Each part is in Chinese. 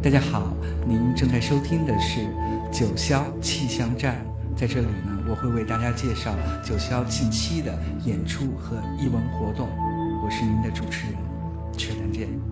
大家好，您正在收听的是九霄气象站，在这里呢，我会为大家介绍九霄近期的演出和艺文活动。我是您的主持人，缺丹见。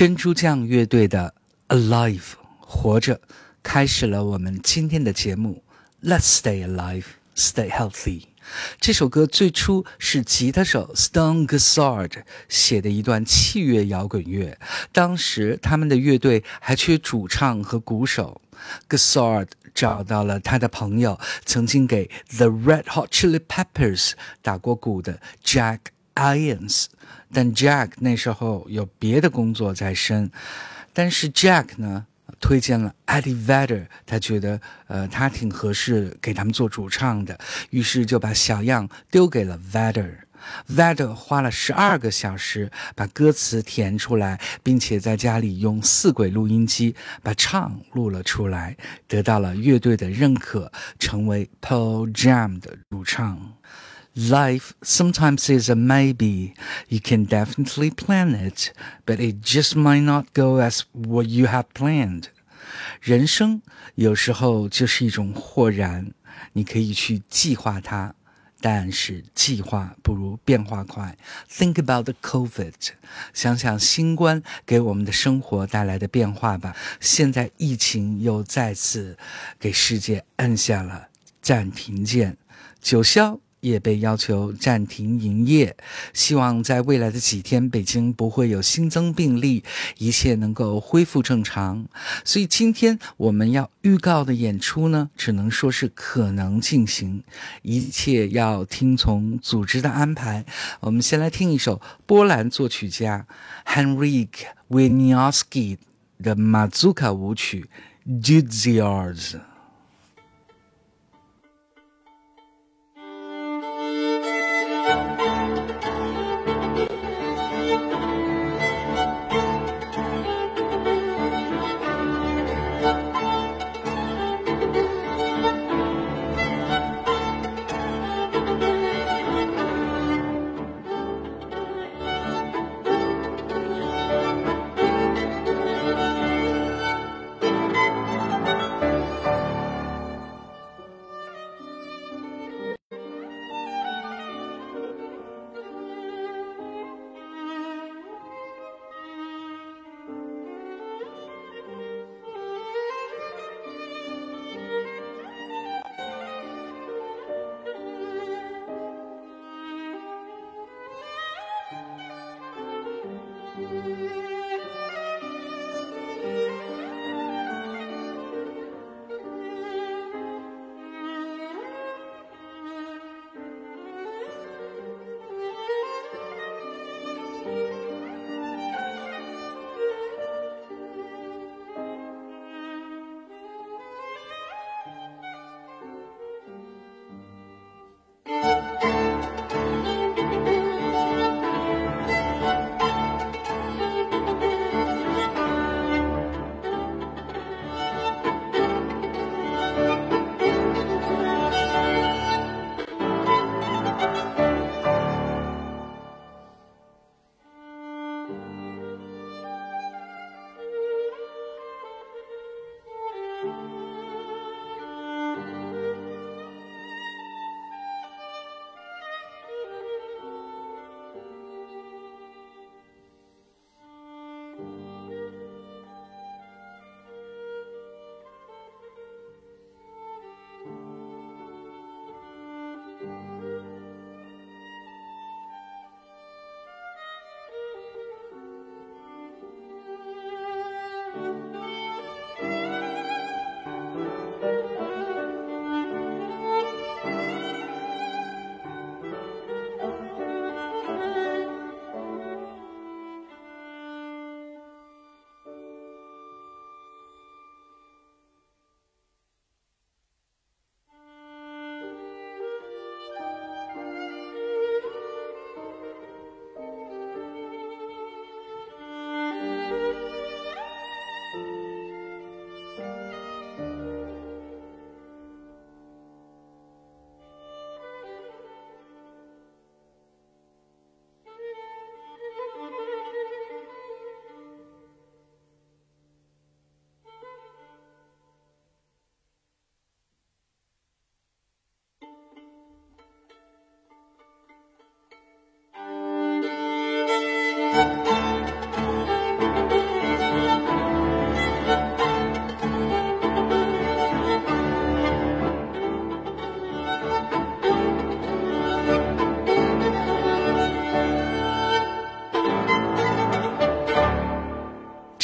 珍珠酱乐队的《Alive》活着，开始了我们今天的节目。Let's stay alive, stay healthy。这首歌最初是吉他手 Stone Gossard 写的一段器乐摇滚乐。当时他们的乐队还缺主唱和鼓手，Gossard 找到了他的朋友，曾经给 The Red Hot Chili Peppers 打过鼓的 Jack Irons。但 Jack 那时候有别的工作在身，但是 Jack 呢推荐了 Eddie Vedder，他觉得呃他挺合适给他们做主唱的，于是就把小样丢给了 Vedder。Vedder 花了十二个小时把歌词填出来，并且在家里用四轨录音机把唱录了出来，得到了乐队的认可，成为 Pearl Jam 的主唱。Life sometimes is a maybe. You can definitely plan it, but it just might not go as what you have planned. 人生有时候就是一种豁然，你可以去计划它，但是计划不如变化快。Think about the COVID，想想新冠给我们的生活带来的变化吧。现在疫情又再次给世界按下了暂停键。九霄。 也被要求暂停营业，希望在未来的几天，北京不会有新增病例，一切能够恢复正常。所以今天我们要预告的演出呢，只能说是可能进行，一切要听从组织的安排。我们先来听一首波兰作曲家 Henryk Wieniawski 的马祖卡舞曲《d u d z i a r s》。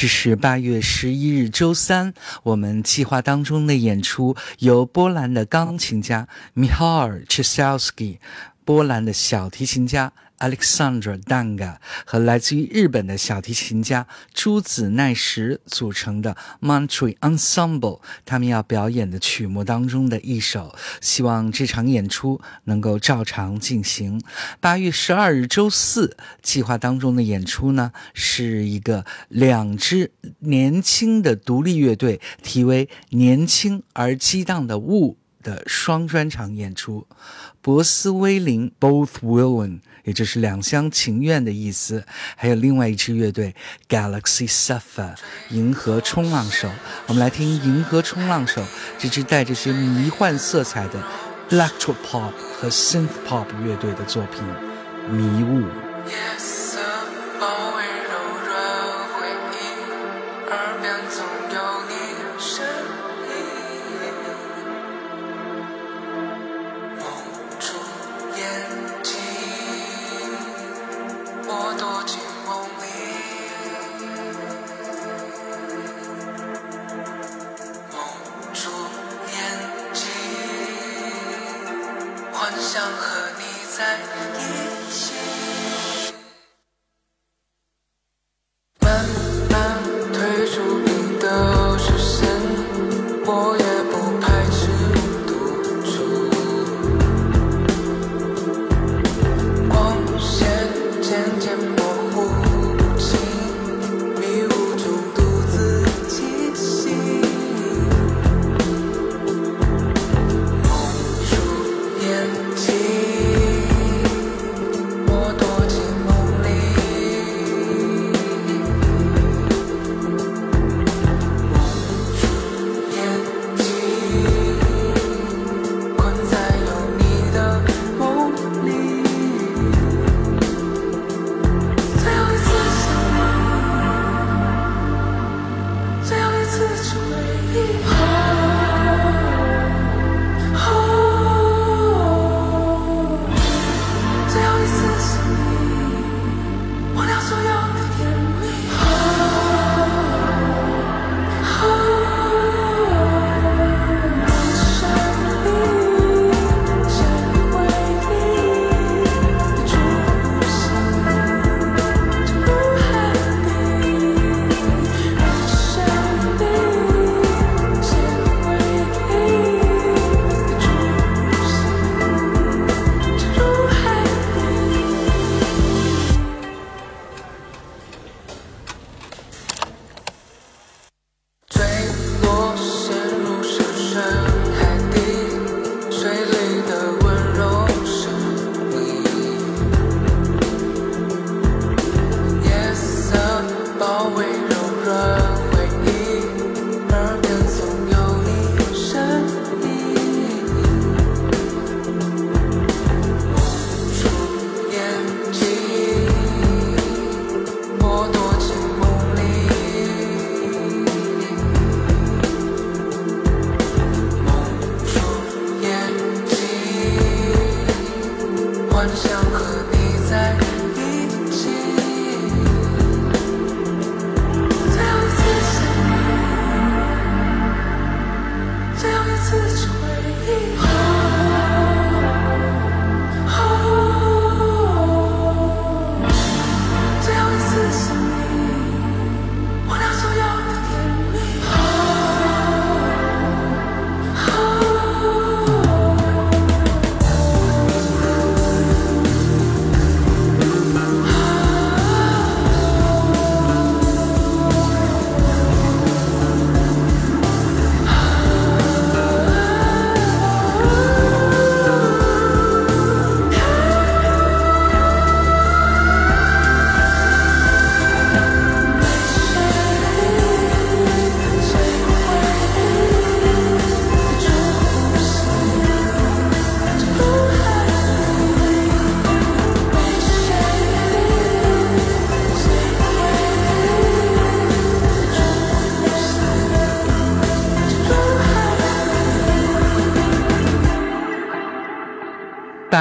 是八月十一日周三，我们计划当中的演出由波兰的钢琴家 Michal Czesalski，波兰的小提琴家。Alexandra Danga 和来自于日本的小提琴家朱子奈实组成的 Montreal Ensemble，他们要表演的曲目当中的一首，希望这场演出能够照常进行。八月十二日周四，计划当中的演出呢，是一个两支年轻的独立乐队，题为《年轻而激荡的雾》的双专场演出。博斯威林 Both Willing，也就是两厢情愿的意思。还有另外一支乐队 GalaxySuffer，银河冲浪手。我们来听银河冲浪手这支带着些迷幻色彩的 Electro Pop 和 Synth Pop 乐队的作品《迷雾》。夜想和你在一起。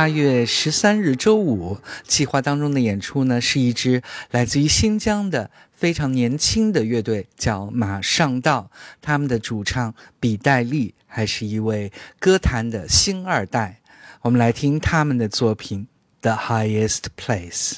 八月十三日周五，计划当中的演出呢，是一支来自于新疆的非常年轻的乐队，叫马上道。他们的主唱比戴利还是一位歌坛的星二代。我们来听他们的作品《The Highest Place》。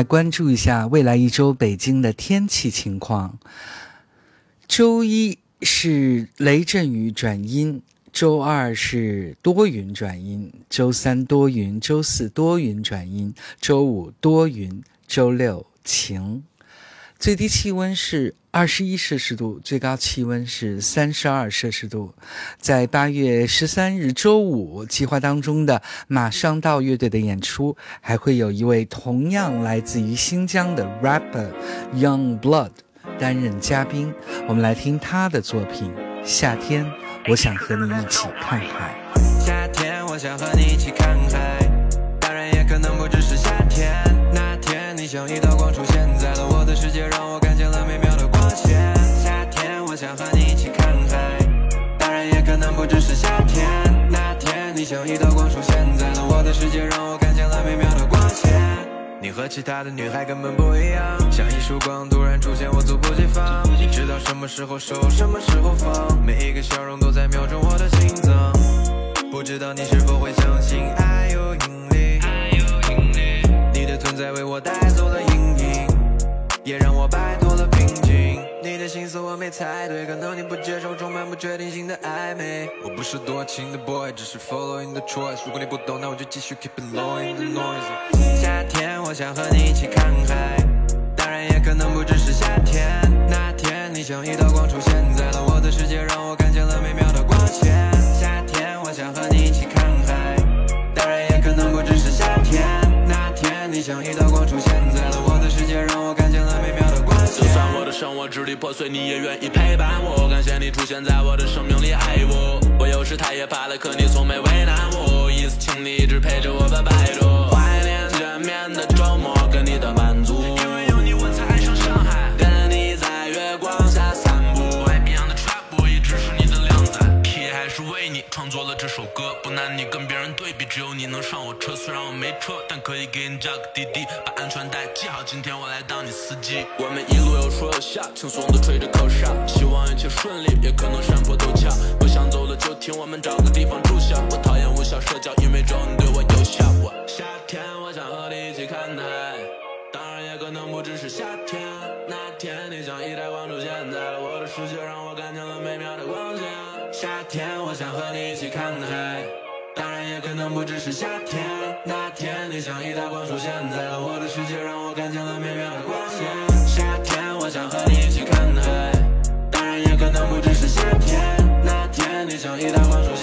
来关注一下未来一周北京的天气情况。周一是雷阵雨转阴，周二是多云转阴，周三多云，周四多云转阴，周五多云，周六晴。最低气温是二十一摄氏度，最高气温是三十二摄氏度。在八月十三日周五计划当中的马上到乐队的演出，还会有一位同样来自于新疆的 rapper Young Blood 担任嘉宾。我们来听他的作品《夏天，我想和你一起看海》。夏天，我想和你一起看海，当然也可能不只是夏天。那天，你像一道光出现那天。那天，你像一道光出现在了我的世界，让我看见了美妙的光线。你和其他的女孩根本不一样，像一束光突然出现，我猝不及防。你知道什么时候收，什么时候放，每一个笑容都在瞄准我的心脏。不知道你是否会相信爱有引力？爱有引力你的存在为我带走了阴影，也让我摆脱。你的心思我没猜对，可能你不接受充满不确定性的暧昧。我不是多情的 boy，只是 following the choice。如果你不懂，那我就继续 keep it low in the noise。夏天，我想和你一起看海，当然也可能不只是夏天。那天，你像一道光出现在了我的世界，让我看见了美妙的光线。夏天，我想和你一起看海，当然也可能不只是夏天。那天，你像一道光出现在了我的世界，让就算我的生活支离破碎，你也愿意陪伴我。感谢你出现在我的生命里，爱我。我有时太也怕了，可你从没为难我。一次，请你一直陪着我拜，拜托。怀念见面的周末，跟你的创作了这首歌，不拿你跟别人对比，只有你能上我车。虽然我没车，但可以给你叫个滴滴，把安全带系好。今天我来当你司机。我们一路有说有笑，轻松的吹着口哨，希望一切顺利，也可能山坡陡峭。不想走了就停，我们找个地方住下。我讨厌无效社交，因为只有你对我有效。我夏天，我想和你一起看海，当然也可能不只是夏天。那天，你像一道光出现在了我的世界，让我看见了美妙的。夏天，我想和你一起看海。当然也可能不只是夏天。那天，你像一道光出现在了我的世界，让我看见了绵绵的光线。夏天，我想和你一起看海。当然也可能不只是夏天。那天，你像一道光出现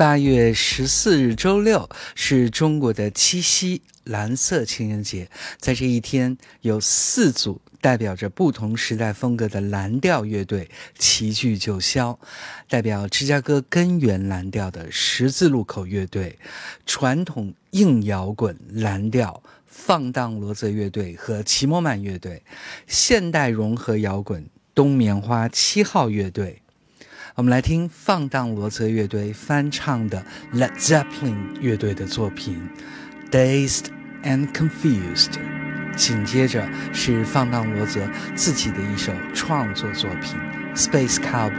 八月十四日周六是中国的七夕蓝色情人节，在这一天，有四组代表着不同时代风格的蓝调乐队齐聚九霄，代表芝加哥根源蓝调的十字路口乐队，传统硬摇滚蓝调放荡罗泽乐队和奇摩曼乐队，现代融合摇滚冬棉花七号乐队。我们来听放荡罗泽乐队翻唱的 Led Zeppelin 乐队的作品《Dazed and Confused》，紧接着是放荡罗泽自己的一首创作作品《Space Cowboy》。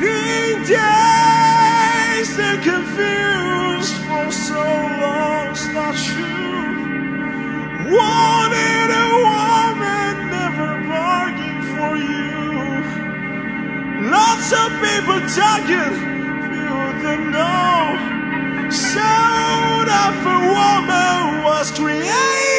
Been dazed and confused for so long, it's not true. Wanted a woman, never bargained for you. Lots of people talking, few them know. Sound of a woman was created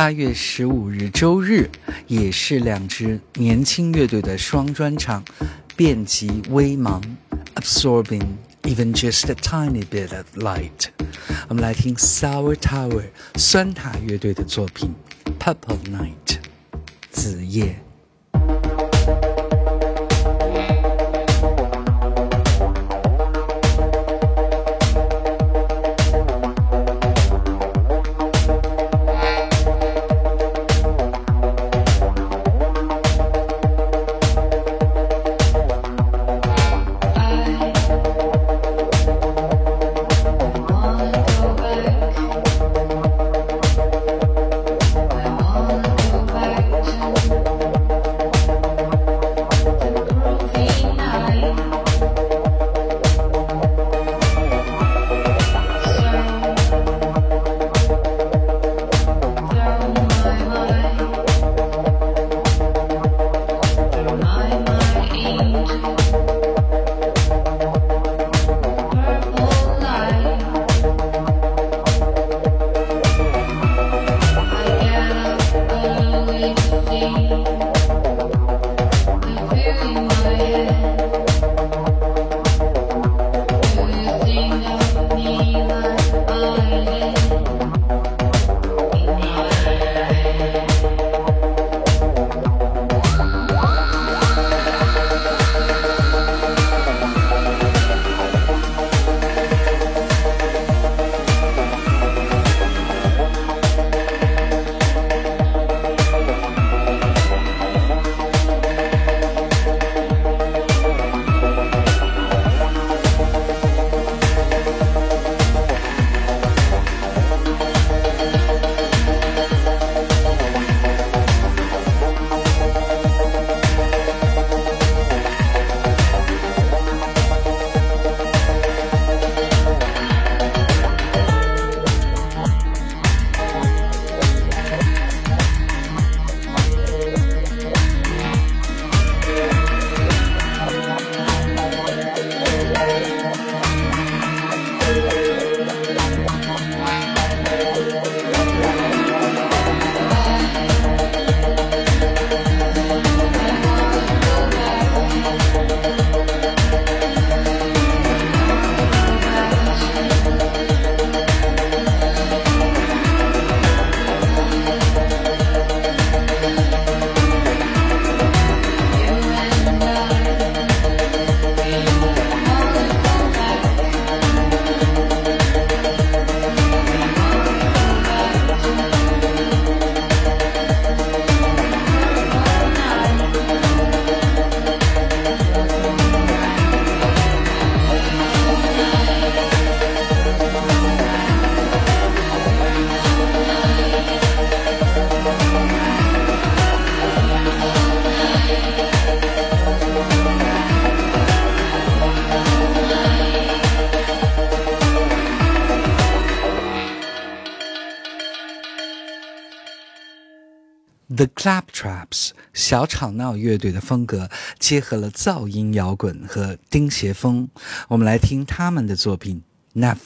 八月十五日周日，也是两支年轻乐队的双专场，遍及微茫、Absorbing、Even just a tiny bit of light。我们来听 Sour Tower 酸塔乐队的作品 Purple Night 子夜。The Claptraps 小吵闹乐队的风格结合了噪音摇滚和钉鞋风，我们来听他们的作品《Never》。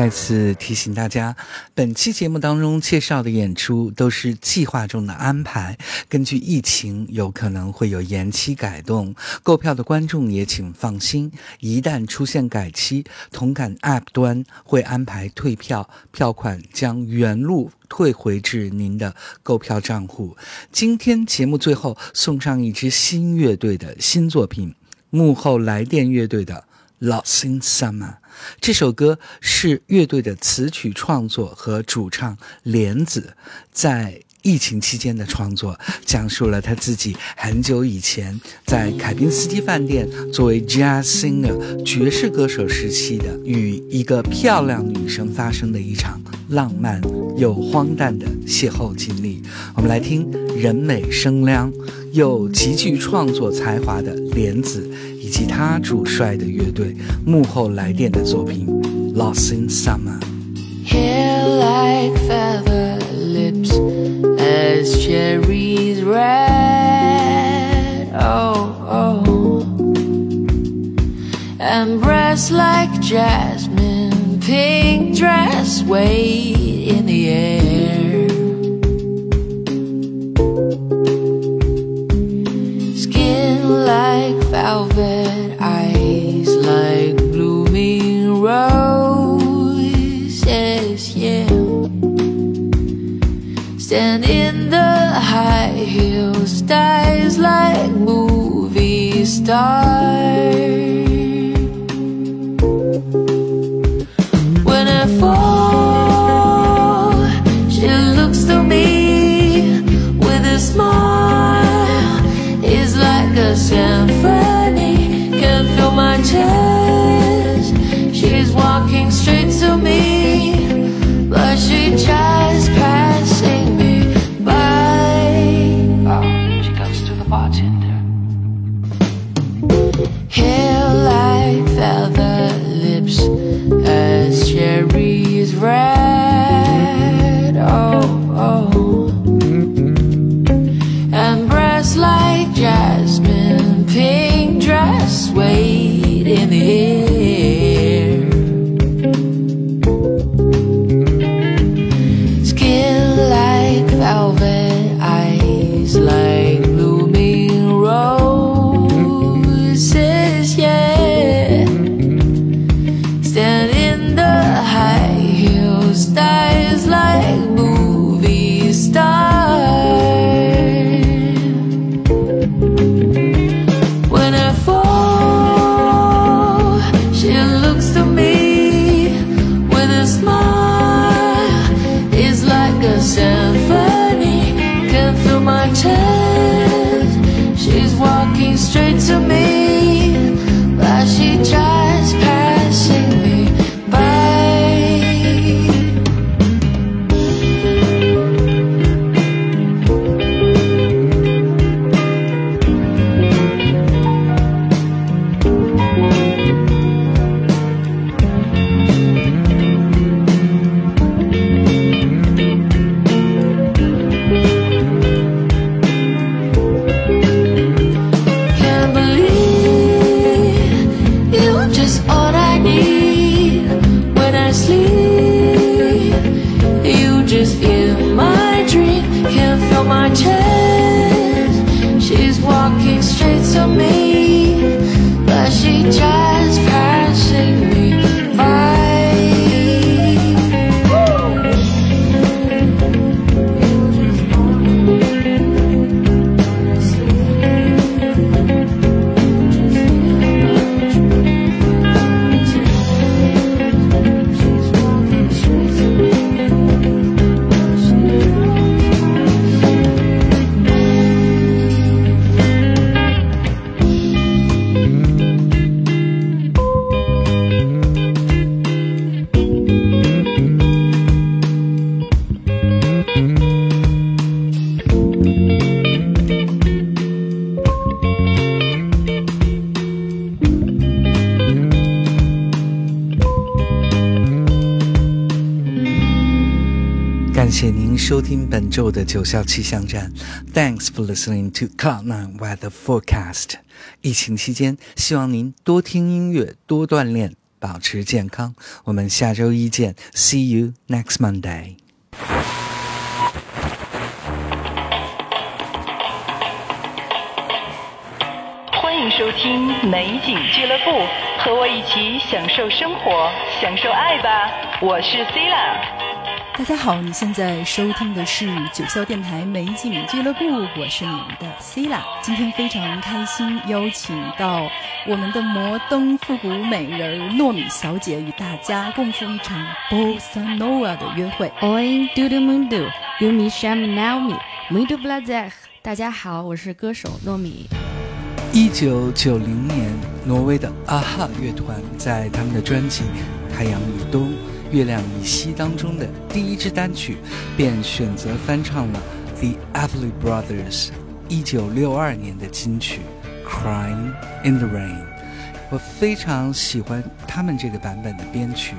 再次提醒大家，本期节目当中介绍的演出都是计划中的安排，根据疫情有可能会有延期改动。购票的观众也请放心，一旦出现改期，同感 App 端会安排退票，票款将原路退回至您的购票账户。今天节目最后送上一支新乐队的新作品——幕后来电乐队的。Lost in Summer 这首歌是乐队的词曲创作和主唱莲子在疫情期间的创作，讲述了他自己很久以前在凯宾斯基饭店作为 jazz singer 爵士歌手时期的与一个漂亮女生发生的一场浪漫又荒诞的邂逅经历。我们来听人美声亮又极具创作才华的莲子。以及他主帅的乐队幕后来电的作品《Lost in Summer》。 Hair like feather, lips as cherries red. Oh, oh. And breasts like jasmine, pink dress, weight in the air. Like velvet, eyes like blooming roses, yeah. Stand in the high heels, styles like movie stars. When I fall, she looks to me with a smile. It's like a symphony, can feel my chest. She's walking straight to me, but she just passing me by. Oh, she goes to the bartender. Hair like feather, lips as cherries red. 听本周的九霄气象站。Thanks for listening to Cloud Nine Weather Forecast。疫情期间，希望您多听音乐，多锻炼，保持健康。我们下周一见，See you next Monday。欢迎收听美景俱乐部，和我一起享受生活，享受爱吧！我是 c i l a 大家好，你现在收听的是九霄电台美景俱乐部，我是你们的 c i l a 今天非常开心，邀请到我们的摩登复古美人糯米小姐与大家共赴一场 Bossa Nova 的约会。Oi, tudo mundo, eu me chamo Naomi, muito prazer。大家好，我是歌手糯米。一九九零年，挪威的阿哈乐团在他们的专辑《太阳以东，月亮以西》当中的第一支单曲，便选择翻唱了 The Everly Brothers 一九六二年的金曲《Crying in the Rain》。我非常喜欢他们这个版本的编曲，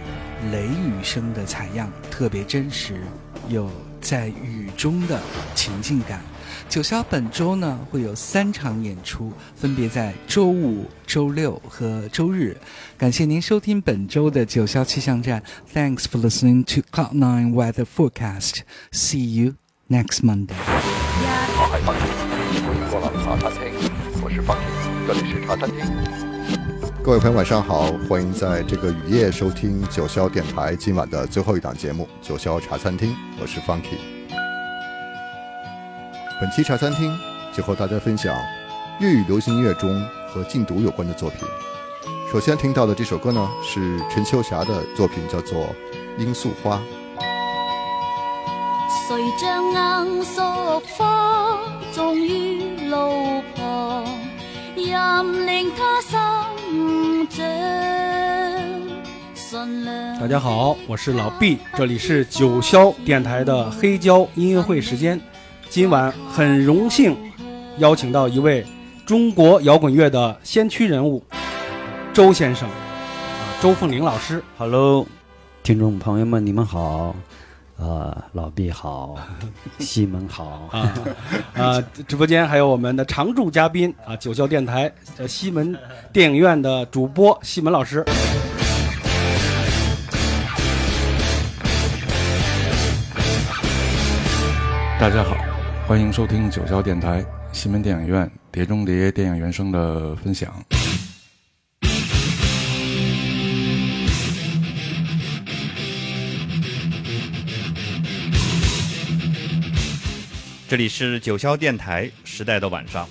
雷雨声的采样特别真实，有在雨中的情境感。九霄本周呢会有三场演出，分别在周五、周六和周日。感谢您收听本周的九霄气象站。Thanks for listening to Cloud Nine Weather Forecast. See you next Monday. 我是 Funky，這裡是茶餐厅。各位朋友，晚上好，欢迎在这个雨夜收听九霄电台今晚的最后一档节目《九霄茶餐厅》，我是 Funky。本期茶餐厅就和大家分享粤语流行音乐中和禁毒有关的作品。首先听到的这首歌呢，是陈秋霞的作品，叫做《罂粟花》。谁将硬淑花种于路旁，任令它生长。顺良大家好，我是老毕，这里是九霄电台的黑胶音乐会时间。今晚很荣幸邀请到一位中国摇滚乐的先驱人物周先生，啊，周凤玲老师。Hello，听众朋友们，你们好，呃，老毕好，西门好啊啊！直播间还有我们的常驻嘉宾啊，九霄电台呃西门电影院的主播西门老师。大家好，欢迎收听九霄电台新闻电影院《碟中谍》电影原声的分享。这里是九霄电台时代的晚上。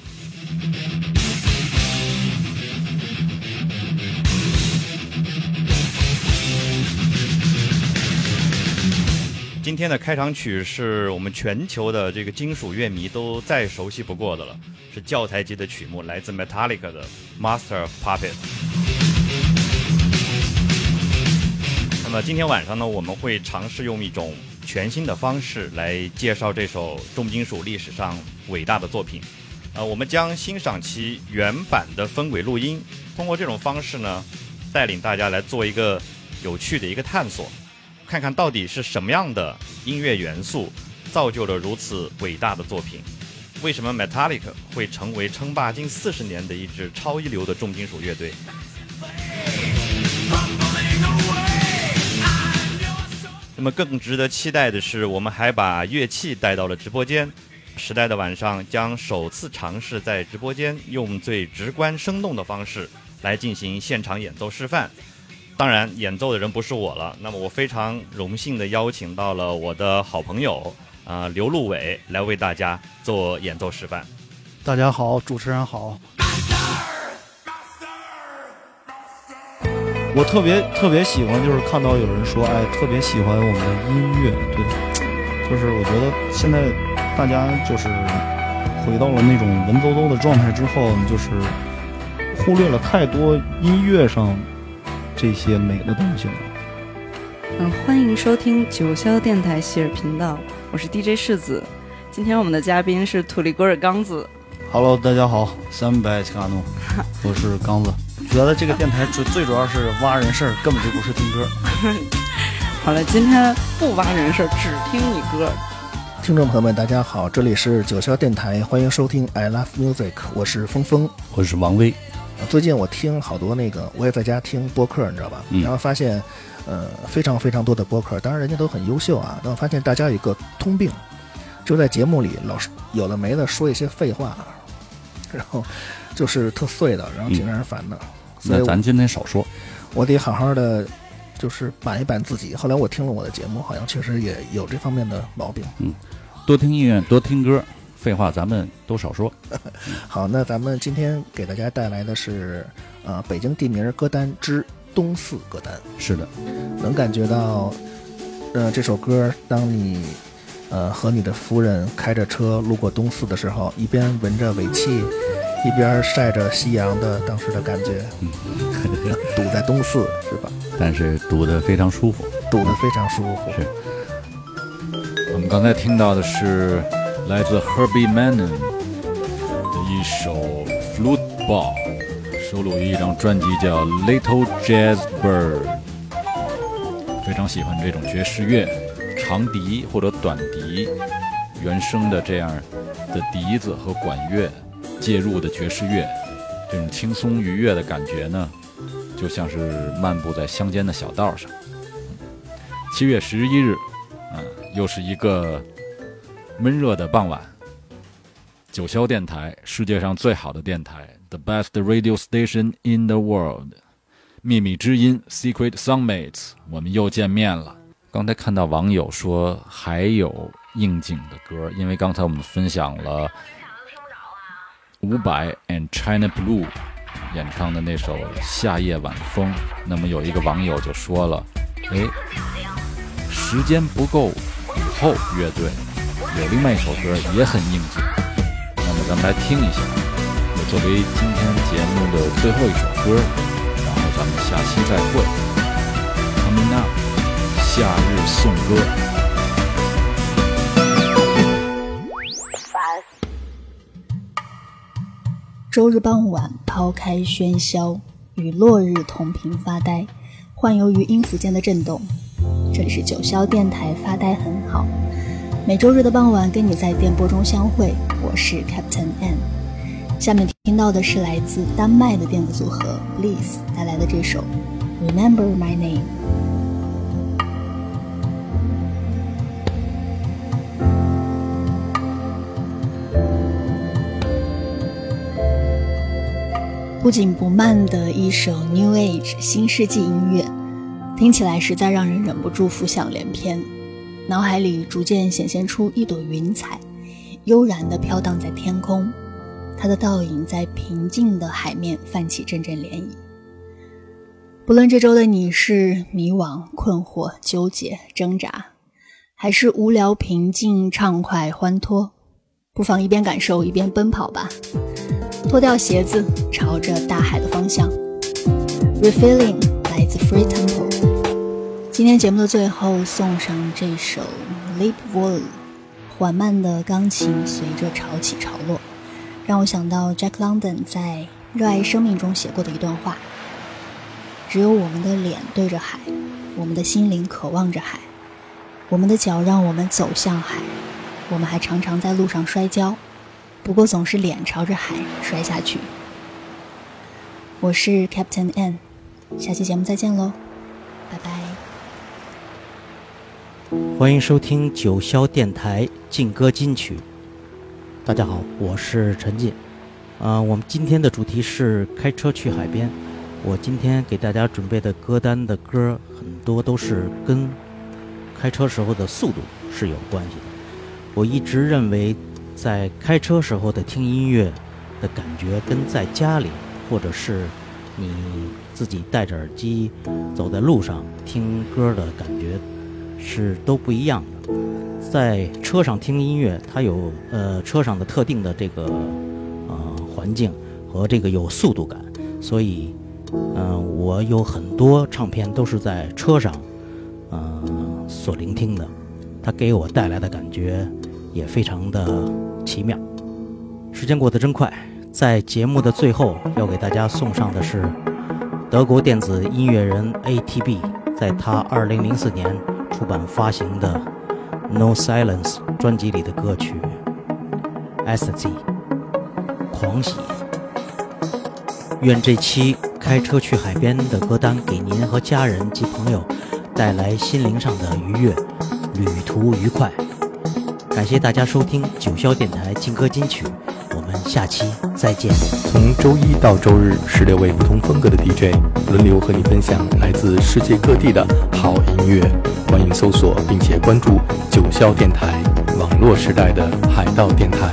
今天的开场曲是我们全球的这个金属乐迷都再熟悉不过的了，是教材级的曲目，来自 Metallica 的《Master of Puppets》。那么今天晚上呢，我们会尝试用一种全新的方式来介绍这首重金属历史上伟大的作品。呃，我们将欣赏其原版的分轨录音，通过这种方式呢，带领大家来做一个有趣的一个探索，看看到底是什么样的音乐元素造就了如此伟大的作品。为什么 Metallica 会成为称霸近四十年的一支超一流的重金属乐队？那么更值得期待的是，我们还把乐器带到了直播间。时代的晚上将首次尝试在直播间用最直观生动的方式来进行现场演奏示范。当然，演奏的人不是我了。那么我非常荣幸地邀请到了我的好朋友啊、刘路伟来为大家做演奏示范。大家好，主持人好。我特别特别喜欢，就是看到有人说，哎，特别喜欢我们的音乐，对，就是我觉得现在大家就是回到了那种文绉绉的状态之后，就是忽略了太多音乐上这些美的东西吗。嗯，欢迎收听九霄电台希尔频道，我是 DJ 世子。今天我们的嘉宾是土里戈尔刚子。Hello，大家好，三百奇卡诺，我是刚子。觉得这个电台最最主要是挖人事儿，根本就不是听歌。好了，今天不挖人事儿，只听你歌。听众朋友们，大家好，这里是九霄电台，欢迎收听 I Love Music，我是峰峰，我是王威。最近我听好多那个，我也在家听播客，你知道吧？嗯然后发现，呃，非常非常多的播客，当然人家都很优秀啊。但我发现大家有一个通病，就在节目里老是有的没的说一些废话，然后就是特碎的，然后挺让人烦的。所以咱今天少说。我得好好的，就是板一板自己。后来我听了我的节目，好像确实也有这方面的毛病。嗯，多听音乐，多听歌，废话咱们都少说。好，那咱们今天给大家带来的是呃北京地名歌单之东四歌单。是的，能感觉到，呃，这首歌当你呃和你的夫人开着车路过东四的时候，一边闻着尾气，一边晒着夕阳的当时的感觉，堵在东四是吧？但是堵得非常舒服，堵得非常舒服。是。我们刚才听到的是来自 Herbie Manning 的一首 Flute Ball，收录于一张专辑叫《Little Jazz Bird》。非常喜欢这种爵士乐，长笛或者短笛原声的这样的笛子和管乐介入的爵士乐，这种轻松愉悦的感觉呢，就像是漫步在乡间的小道上。七月十一日，嗯，又是一个闷热的傍晚。九霄电台，世界上最好的电台，the best radio station in the world，秘密之音 （Secret Songmates），我们又见面了。刚才看到网友说还有应景的歌，因为刚才我们分享了伍佰 and China Blue 演唱的那首《夏夜晚风》，那么有一个网友就说了：“哎，时间不够，午后乐队有另外一首歌也很应景。”那么咱们来听一下，也作为今天节目的最后一首歌，然后咱们下期再会。Coming up，夏日颂歌。周日傍晚，抛开喧嚣，与落日同频发呆，幻游于音符间的震动。这里是九霄电台，发呆很好。每周日的傍晚，跟你在电波中相会，我是 Captain N。下面听到的是来自丹麦的电子组合 Bliss 带来的这首《Remember My Name》。不紧不慢的一首 New Age 新世纪音乐，听起来实在让人忍不住浮想联翩，脑海里逐渐显现出一朵云彩，悠然地飘荡在天空，它的倒影在平静的海面泛起阵阵涟漪。不论这周的你是迷惘、困惑、纠结、挣扎，还是无聊、平静、畅快、欢脱，不妨一边感受一边奔跑吧。脱掉鞋子，朝着大海的方向。Refilling 来自 Free Temple。今天节目的最后送上这首 Leap Vol，缓慢的钢琴随着潮起潮落，让我想到 Jack London 在《热爱生命》中写过的一段话：只有我们的脸对着海，我们的心灵渴望着海，我们的脚让我们走向海，我们还常常在路上摔跤。不过总是脸朝着海摔下去。我是 Captain N，下期节目再见喽，拜拜。欢迎收听九霄电台劲歌金曲。大家好，我是陈进。啊、我们今天的主题是开车去海边。我今天给大家准备的歌单的歌很多都是跟开车时候的速度是有关系的。我一直认为。在开车时候的听音乐的感觉，跟在家里或者是你自己戴着耳机走在路上听歌的感觉是都不一样的。在车上听音乐，它有呃车上的特定的这个呃环境和这个有速度感，所以嗯、我有很多唱片都是在车上呃所聆听的，它给我带来的感觉也非常的。奇妙，时间过得真快。在节目的最后，要给大家送上的是德国电子音乐人 ATB 在他2004年出版发行的《No Silence》专辑里的歌曲《Ecstasy》狂喜。愿这期开车去海边的歌单给您和家人及朋友带来心灵上的愉悦，旅途愉快。感谢大家收听九霄电台劲歌金曲，们下期再见。从周一到周日，十六位不同风格的 DJ 轮流和你分享来自世界各地的好音乐。欢迎搜索并且关注九霄电台，网络时代的海盗电台。